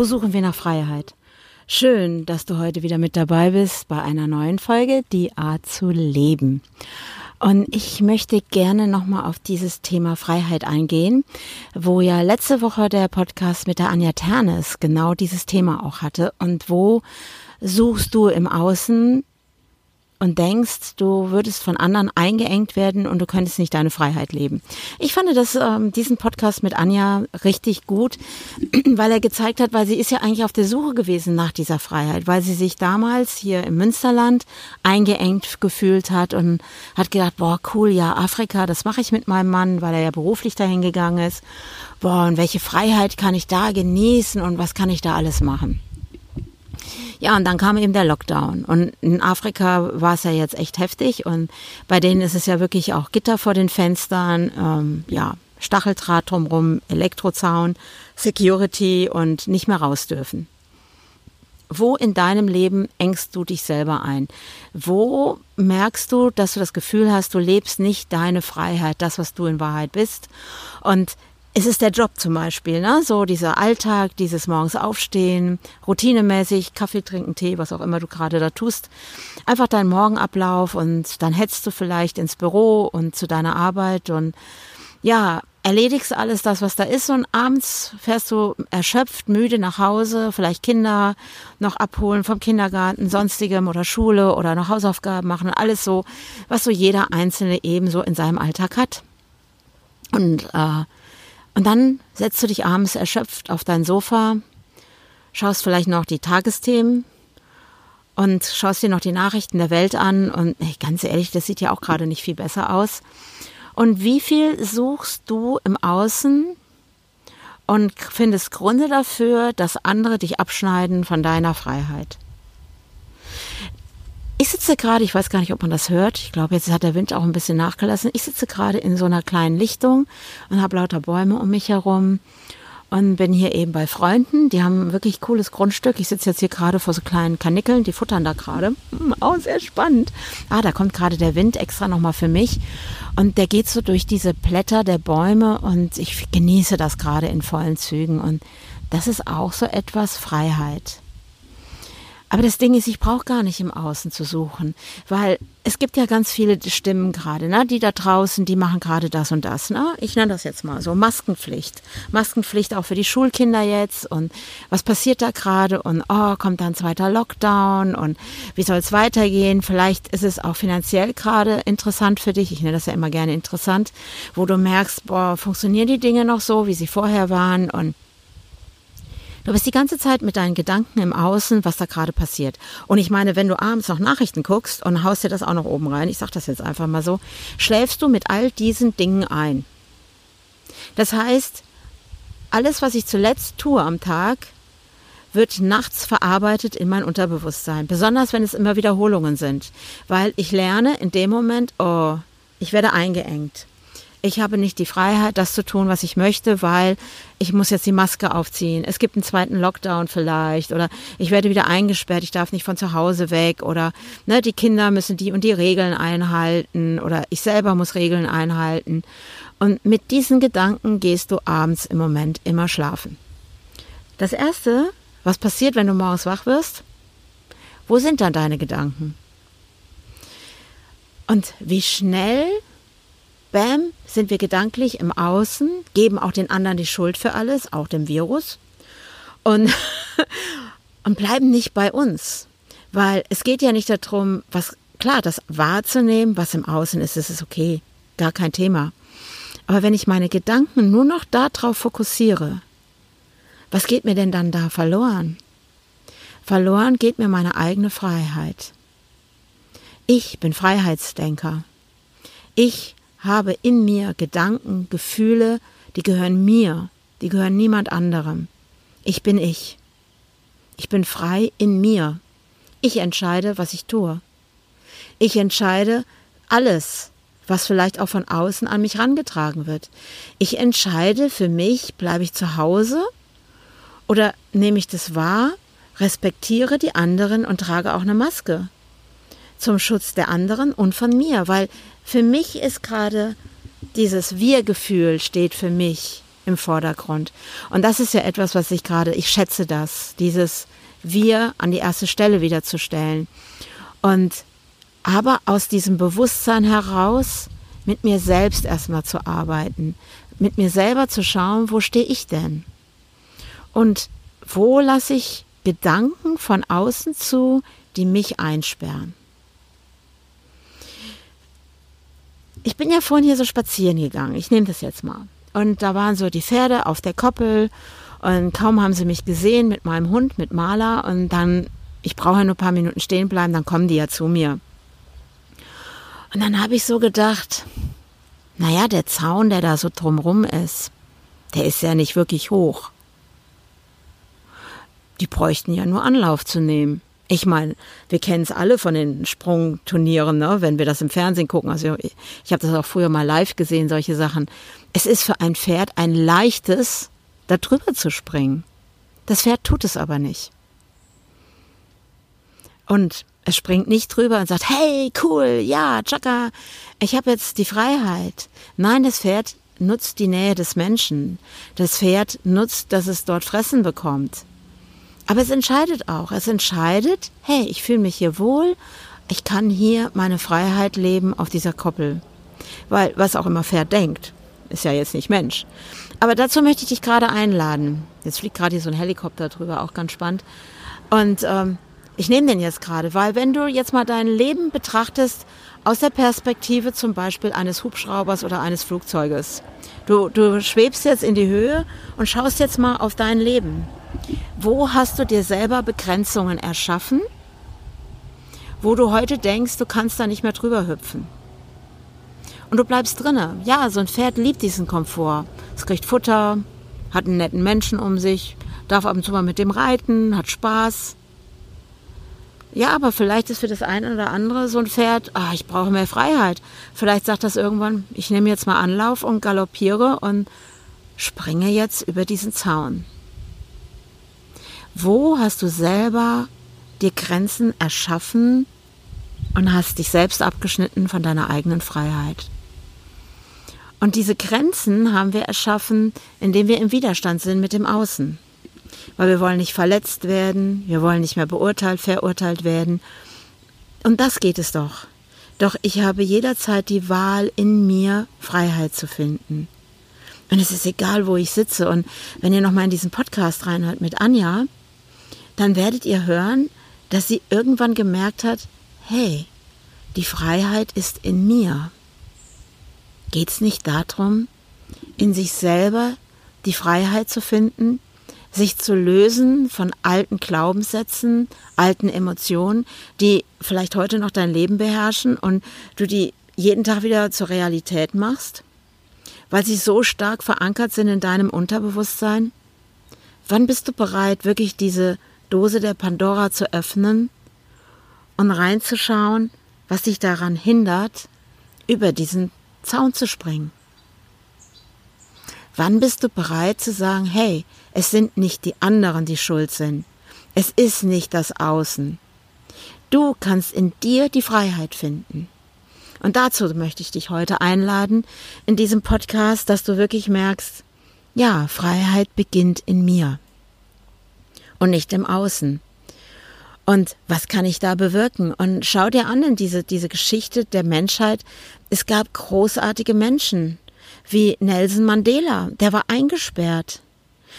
Wo suchen wir nach Freiheit? Schön, dass du heute wieder mit dabei bist bei einer neuen Folge, die Art zu leben. Und ich möchte gerne nochmal auf dieses Thema Freiheit eingehen, wo ja letzte Woche der Podcast mit der Anja Ternes genau dieses Thema auch hatte. Und wo suchst du im Außen und denkst, du würdest von anderen eingeengt werden und du könntest nicht deine Freiheit leben. Ich fand das, ähm, diesen Podcast mit Anja richtig gut, weil er gezeigt hat, weil sie ist ja eigentlich auf der Suche gewesen nach dieser Freiheit, weil sie sich damals hier im Münsterland eingeengt gefühlt hat und hat gedacht, boah, cool, ja, Afrika, das mache ich mit meinem Mann, weil er ja beruflich dahin gegangen ist. Boah, und welche Freiheit kann ich da genießen und was kann ich da alles machen? Ja, und dann kam eben der Lockdown. Und in Afrika war es ja jetzt echt heftig. Und bei denen ist es ja wirklich auch Gitter vor den Fenstern, ähm, ja, Stacheldraht drumrum, Elektrozaun, Security und nicht mehr raus dürfen. Wo in deinem Leben engst du dich selber ein? Wo merkst du, dass du das Gefühl hast, du lebst nicht deine Freiheit, das, was du in Wahrheit bist? Und es ist der Job zum Beispiel, ne? So dieser Alltag, dieses morgens aufstehen, routinemäßig, Kaffee trinken, Tee, was auch immer du gerade da tust. Einfach dein Morgenablauf und dann hetzt du vielleicht ins Büro und zu deiner Arbeit und ja, erledigst alles das, was da ist und abends fährst du erschöpft, müde nach Hause, vielleicht Kinder noch abholen vom Kindergarten, sonstigem oder Schule oder noch Hausaufgaben machen, alles so, was so jeder Einzelne ebenso in seinem Alltag hat. Und äh, und dann setzt du dich abends erschöpft auf dein Sofa, schaust vielleicht noch die Tagesthemen und schaust dir noch die Nachrichten der Welt an. Und ey, ganz ehrlich, das sieht ja auch gerade nicht viel besser aus. Und wie viel suchst du im Außen und findest Gründe dafür, dass andere dich abschneiden von deiner Freiheit? Ich sitze gerade, ich weiß gar nicht, ob man das hört. Ich glaube, jetzt hat der Wind auch ein bisschen nachgelassen. Ich sitze gerade in so einer kleinen Lichtung und habe lauter Bäume um mich herum und bin hier eben bei Freunden. Die haben wirklich cooles Grundstück. Ich sitze jetzt hier gerade vor so kleinen Kanickeln, die futtern da gerade. Auch sehr spannend. Ah, da kommt gerade der Wind extra nochmal für mich. Und der geht so durch diese Blätter der Bäume und ich genieße das gerade in vollen Zügen. Und das ist auch so etwas Freiheit. Aber das Ding ist, ich brauche gar nicht im Außen zu suchen, weil es gibt ja ganz viele Stimmen gerade, ne, die da draußen, die machen gerade das und das. Ne? Ich nenne das jetzt mal so Maskenpflicht. Maskenpflicht auch für die Schulkinder jetzt und was passiert da gerade und oh, kommt dann zweiter Lockdown und wie soll es weitergehen? Vielleicht ist es auch finanziell gerade interessant für dich. Ich nenne das ja immer gerne interessant, wo du merkst, boah, funktionieren die Dinge noch so, wie sie vorher waren und Du bist die ganze Zeit mit deinen Gedanken im Außen, was da gerade passiert. Und ich meine, wenn du abends noch Nachrichten guckst und haust dir das auch noch oben rein, ich sag das jetzt einfach mal so, schläfst du mit all diesen Dingen ein. Das heißt, alles, was ich zuletzt tue am Tag, wird nachts verarbeitet in mein Unterbewusstsein. Besonders wenn es immer Wiederholungen sind. Weil ich lerne in dem Moment, oh, ich werde eingeengt ich habe nicht die Freiheit, das zu tun, was ich möchte, weil ich muss jetzt die Maske aufziehen. Es gibt einen zweiten Lockdown vielleicht oder ich werde wieder eingesperrt, ich darf nicht von zu Hause weg oder ne, die Kinder müssen die und die Regeln einhalten oder ich selber muss Regeln einhalten. Und mit diesen Gedanken gehst du abends im Moment immer schlafen. Das Erste, was passiert, wenn du morgens wach wirst, wo sind dann deine Gedanken? Und wie schnell bam, sind wir gedanklich im Außen, geben auch den anderen die Schuld für alles, auch dem Virus, und, und bleiben nicht bei uns. Weil es geht ja nicht darum, was, klar, das wahrzunehmen, was im Außen ist, ist okay, gar kein Thema. Aber wenn ich meine Gedanken nur noch darauf fokussiere, was geht mir denn dann da verloren? Verloren geht mir meine eigene Freiheit. Ich bin Freiheitsdenker. Ich habe in mir Gedanken, Gefühle, die gehören mir, die gehören niemand anderem. Ich bin ich. Ich bin frei in mir. Ich entscheide, was ich tue. Ich entscheide alles, was vielleicht auch von außen an mich rangetragen wird. Ich entscheide für mich, bleibe ich zu Hause oder nehme ich das wahr, respektiere die anderen und trage auch eine Maske zum Schutz der anderen und von mir, weil für mich ist gerade dieses Wir-Gefühl steht für mich im Vordergrund. Und das ist ja etwas, was ich gerade, ich schätze das, dieses Wir an die erste Stelle wiederzustellen. Und aber aus diesem Bewusstsein heraus mit mir selbst erstmal zu arbeiten, mit mir selber zu schauen, wo stehe ich denn? Und wo lasse ich Gedanken von außen zu, die mich einsperren? Ich bin ja vorhin hier so spazieren gegangen. Ich nehme das jetzt mal. Und da waren so die Pferde auf der Koppel und kaum haben sie mich gesehen mit meinem Hund, mit Maler und dann, ich brauche ja nur ein paar Minuten stehen bleiben, dann kommen die ja zu mir. Und dann habe ich so gedacht, naja, der Zaun, der da so drumrum ist, der ist ja nicht wirklich hoch. Die bräuchten ja nur Anlauf zu nehmen. Ich meine, wir kennen es alle von den Sprungturnieren, ne? wenn wir das im Fernsehen gucken. Also ich, ich habe das auch früher mal live gesehen, solche Sachen. Es ist für ein Pferd ein leichtes, da drüber zu springen. Das Pferd tut es aber nicht. Und es springt nicht drüber und sagt, hey, cool, ja, Chaka, ich habe jetzt die Freiheit. Nein, das Pferd nutzt die Nähe des Menschen. Das Pferd nutzt, dass es dort Fressen bekommt. Aber es entscheidet auch. Es entscheidet, hey, ich fühle mich hier wohl, ich kann hier meine Freiheit leben auf dieser Koppel. Weil, was auch immer Pferd denkt, ist ja jetzt nicht Mensch. Aber dazu möchte ich dich gerade einladen. Jetzt fliegt gerade hier so ein Helikopter drüber, auch ganz spannend. Und ähm, ich nehme den jetzt gerade, weil wenn du jetzt mal dein Leben betrachtest aus der Perspektive zum Beispiel eines Hubschraubers oder eines Flugzeuges. Du, du schwebst jetzt in die Höhe und schaust jetzt mal auf dein Leben. Wo hast du dir selber Begrenzungen erschaffen, wo du heute denkst, du kannst da nicht mehr drüber hüpfen? Und du bleibst drinne. Ja, so ein Pferd liebt diesen Komfort. Es kriegt Futter, hat einen netten Menschen um sich, darf ab und zu mal mit dem reiten, hat Spaß. Ja, aber vielleicht ist für das eine oder andere so ein Pferd, ah, ich brauche mehr Freiheit. Vielleicht sagt das irgendwann, ich nehme jetzt mal Anlauf und galoppiere und springe jetzt über diesen Zaun. Wo hast du selber dir Grenzen erschaffen und hast dich selbst abgeschnitten von deiner eigenen Freiheit? Und diese Grenzen haben wir erschaffen, indem wir im Widerstand sind mit dem Außen. Weil wir wollen nicht verletzt werden, wir wollen nicht mehr beurteilt, verurteilt werden. Und das geht es doch. Doch ich habe jederzeit die Wahl, in mir Freiheit zu finden. Und es ist egal, wo ich sitze. Und wenn ihr nochmal in diesen Podcast reinhört mit Anja, dann werdet ihr hören, dass sie irgendwann gemerkt hat, hey, die Freiheit ist in mir. Geht es nicht darum, in sich selber die Freiheit zu finden, sich zu lösen von alten Glaubenssätzen, alten Emotionen, die vielleicht heute noch dein Leben beherrschen und du die jeden Tag wieder zur Realität machst, weil sie so stark verankert sind in deinem Unterbewusstsein? Wann bist du bereit, wirklich diese Dose der Pandora zu öffnen und reinzuschauen, was dich daran hindert, über diesen Zaun zu springen. Wann bist du bereit zu sagen, hey, es sind nicht die anderen, die schuld sind. Es ist nicht das Außen. Du kannst in dir die Freiheit finden. Und dazu möchte ich dich heute einladen in diesem Podcast, dass du wirklich merkst, ja, Freiheit beginnt in mir und nicht im Außen. Und was kann ich da bewirken? Und schau dir an in diese, diese Geschichte der Menschheit. Es gab großartige Menschen, wie Nelson Mandela, der war eingesperrt.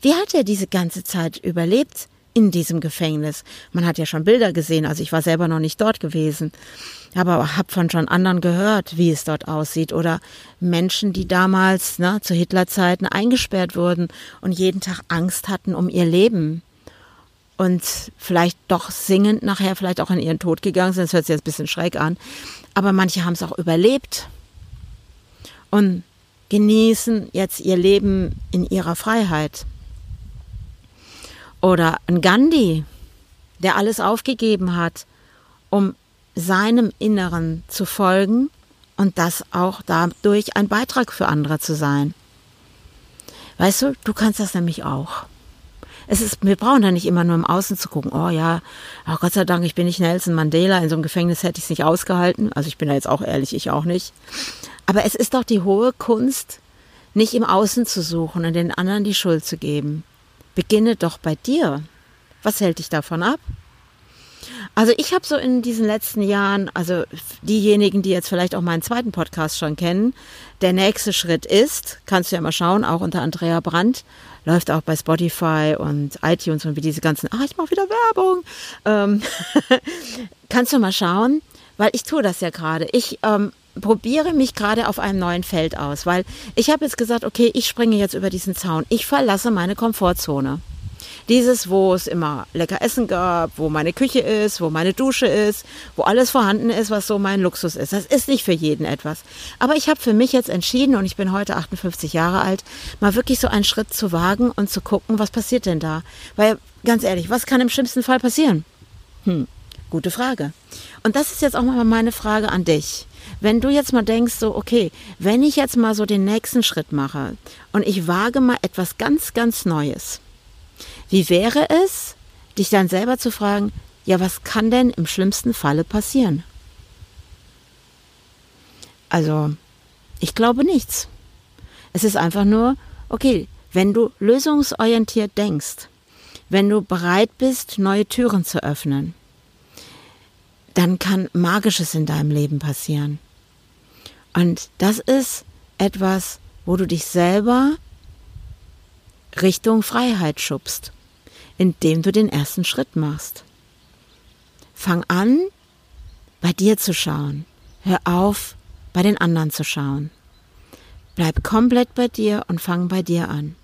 Wie hat er diese ganze Zeit überlebt in diesem Gefängnis? Man hat ja schon Bilder gesehen, also ich war selber noch nicht dort gewesen, aber habe von schon anderen gehört, wie es dort aussieht. Oder Menschen, die damals ne, zu Hitlerzeiten eingesperrt wurden und jeden Tag Angst hatten um ihr Leben und vielleicht doch singend nachher vielleicht auch in ihren Tod gegangen sind. Das hört sich jetzt ein bisschen schräg an. Aber manche haben es auch überlebt und genießen jetzt ihr Leben in ihrer Freiheit. Oder ein Gandhi, der alles aufgegeben hat, um seinem Inneren zu folgen und das auch dadurch ein Beitrag für andere zu sein. Weißt du, du kannst das nämlich auch. Es ist, wir brauchen da nicht immer nur im Außen zu gucken, oh ja, oh Gott sei Dank, ich bin nicht Nelson Mandela, in so einem Gefängnis hätte ich es nicht ausgehalten. Also ich bin da jetzt auch ehrlich, ich auch nicht. Aber es ist doch die hohe Kunst, nicht im Außen zu suchen und den anderen die Schuld zu geben. Beginne doch bei dir. Was hält dich davon ab? Also ich habe so in diesen letzten Jahren, also diejenigen, die jetzt vielleicht auch meinen zweiten Podcast schon kennen, der nächste Schritt ist, kannst du ja mal schauen, auch unter Andrea Brandt, läuft auch bei Spotify und iTunes und wie diese ganzen, ah, ich mache wieder Werbung. Ähm, kannst du mal schauen, weil ich tue das ja gerade. Ich ähm, probiere mich gerade auf einem neuen Feld aus, weil ich habe jetzt gesagt, okay, ich springe jetzt über diesen Zaun. Ich verlasse meine Komfortzone. Dieses, wo es immer lecker Essen gab, wo meine Küche ist, wo meine Dusche ist, wo alles vorhanden ist, was so mein Luxus ist. Das ist nicht für jeden etwas. Aber ich habe für mich jetzt entschieden, und ich bin heute 58 Jahre alt, mal wirklich so einen Schritt zu wagen und zu gucken, was passiert denn da. Weil, ganz ehrlich, was kann im schlimmsten Fall passieren? Hm, gute Frage. Und das ist jetzt auch mal meine Frage an dich. Wenn du jetzt mal denkst, so, okay, wenn ich jetzt mal so den nächsten Schritt mache und ich wage mal etwas ganz, ganz Neues, wie wäre es, dich dann selber zu fragen, ja, was kann denn im schlimmsten Falle passieren? Also, ich glaube nichts. Es ist einfach nur, okay, wenn du lösungsorientiert denkst, wenn du bereit bist, neue Türen zu öffnen, dann kann Magisches in deinem Leben passieren. Und das ist etwas, wo du dich selber Richtung Freiheit schubst indem du den ersten Schritt machst. Fang an, bei dir zu schauen. Hör auf, bei den anderen zu schauen. Bleib komplett bei dir und fang bei dir an.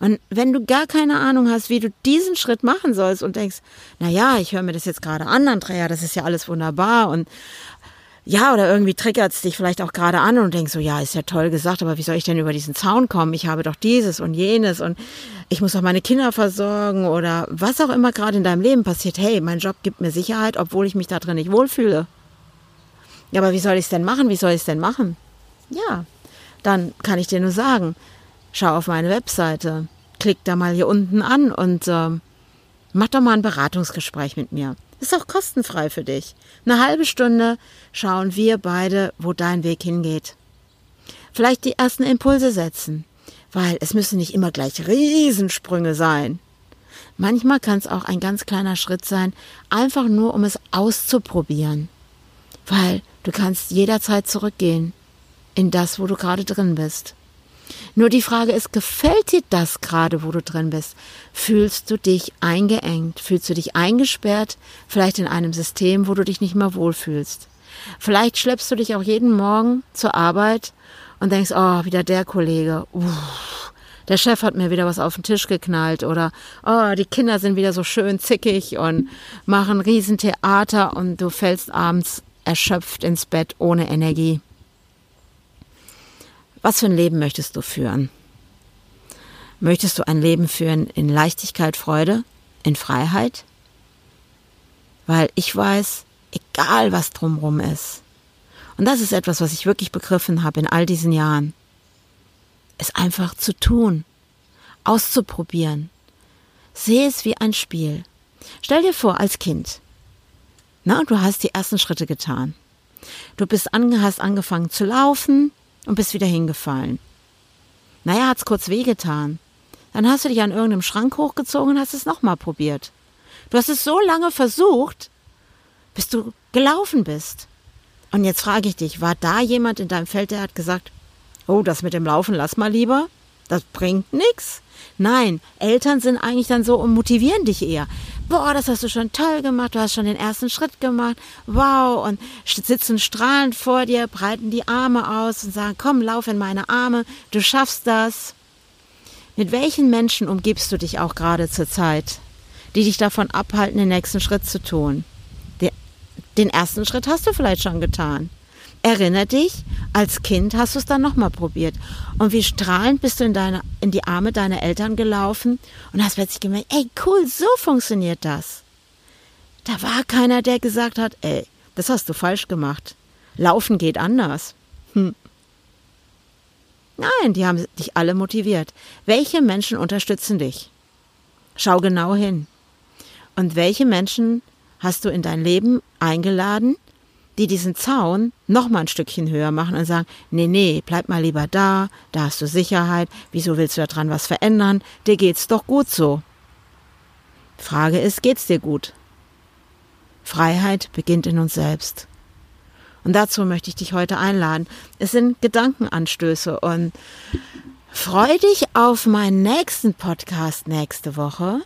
Und wenn du gar keine Ahnung hast, wie du diesen Schritt machen sollst und denkst, na ja, ich höre mir das jetzt gerade an, Andrea, das ist ja alles wunderbar und ja, oder irgendwie triggert es dich vielleicht auch gerade an und denkst so, ja, ist ja toll gesagt, aber wie soll ich denn über diesen Zaun kommen? Ich habe doch dieses und jenes und ich muss doch meine Kinder versorgen oder was auch immer gerade in deinem Leben passiert. Hey, mein Job gibt mir Sicherheit, obwohl ich mich da drin nicht wohlfühle. Ja, aber wie soll ich es denn machen? Wie soll ich es denn machen? Ja, dann kann ich dir nur sagen, schau auf meine Webseite, klick da mal hier unten an und äh, mach doch mal ein Beratungsgespräch mit mir. Ist auch kostenfrei für dich. Eine halbe Stunde schauen wir beide, wo dein Weg hingeht. Vielleicht die ersten Impulse setzen, weil es müssen nicht immer gleich Riesensprünge sein. Manchmal kann es auch ein ganz kleiner Schritt sein, einfach nur um es auszuprobieren. Weil du kannst jederzeit zurückgehen in das, wo du gerade drin bist. Nur die Frage ist, gefällt dir das gerade, wo du drin bist? Fühlst du dich eingeengt? Fühlst du dich eingesperrt? Vielleicht in einem System, wo du dich nicht mehr wohlfühlst? Vielleicht schleppst du dich auch jeden Morgen zur Arbeit und denkst, oh, wieder der Kollege. Uff, der Chef hat mir wieder was auf den Tisch geknallt oder oh, die Kinder sind wieder so schön zickig und machen Riesentheater und du fällst abends erschöpft ins Bett ohne Energie. Was für ein Leben möchtest du führen? Möchtest du ein Leben führen in Leichtigkeit, Freude, in Freiheit? Weil ich weiß, egal was drumherum ist, und das ist etwas, was ich wirklich begriffen habe in all diesen Jahren, es einfach zu tun, auszuprobieren. Sehe es wie ein Spiel. Stell dir vor, als Kind, na, du hast die ersten Schritte getan. Du bist an, hast angefangen zu laufen, und bist wieder hingefallen. Naja, hat's kurz wehgetan. Dann hast du dich an irgendeinem Schrank hochgezogen und hast es nochmal probiert. Du hast es so lange versucht, bis du gelaufen bist. Und jetzt frage ich dich, war da jemand in deinem Feld, der hat gesagt, oh, das mit dem Laufen lass mal lieber? Das bringt nix. Nein, Eltern sind eigentlich dann so und motivieren dich eher boah, das hast du schon toll gemacht, du hast schon den ersten Schritt gemacht, wow, und sitzen strahlend vor dir, breiten die Arme aus und sagen, komm, lauf in meine Arme, du schaffst das. Mit welchen Menschen umgibst du dich auch gerade zur Zeit, die dich davon abhalten, den nächsten Schritt zu tun? Den ersten Schritt hast du vielleicht schon getan. Erinner dich, als Kind hast du es dann nochmal probiert. Und wie strahlend bist du in, deine, in die Arme deiner Eltern gelaufen und hast plötzlich gemerkt, ey, cool, so funktioniert das. Da war keiner, der gesagt hat, ey, das hast du falsch gemacht. Laufen geht anders. Hm. Nein, die haben dich alle motiviert. Welche Menschen unterstützen dich? Schau genau hin. Und welche Menschen hast du in dein Leben eingeladen, die diesen Zaun noch mal ein Stückchen höher machen und sagen, nee, nee, bleib mal lieber da, da hast du Sicherheit, wieso willst du daran was verändern, dir geht's doch gut so. Frage ist, geht's dir gut? Freiheit beginnt in uns selbst. Und dazu möchte ich dich heute einladen. Es sind Gedankenanstöße und freu dich auf meinen nächsten Podcast nächste Woche,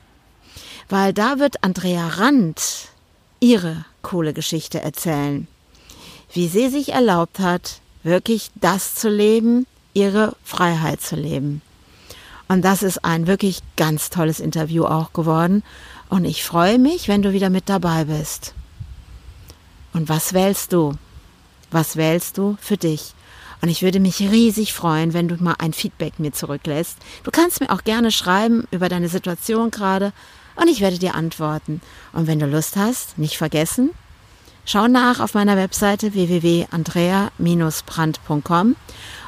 weil da wird Andrea Rand ihre coole Geschichte erzählen wie sie sich erlaubt hat, wirklich das zu leben, ihre Freiheit zu leben. Und das ist ein wirklich ganz tolles Interview auch geworden. Und ich freue mich, wenn du wieder mit dabei bist. Und was wählst du? Was wählst du für dich? Und ich würde mich riesig freuen, wenn du mal ein Feedback mir zurücklässt. Du kannst mir auch gerne schreiben über deine Situation gerade und ich werde dir antworten. Und wenn du Lust hast, nicht vergessen, Schau nach auf meiner Webseite www.andrea-brand.com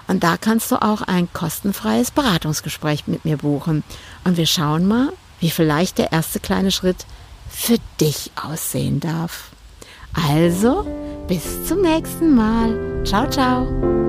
und da kannst du auch ein kostenfreies Beratungsgespräch mit mir buchen. Und wir schauen mal, wie vielleicht der erste kleine Schritt für dich aussehen darf. Also, bis zum nächsten Mal. Ciao, ciao.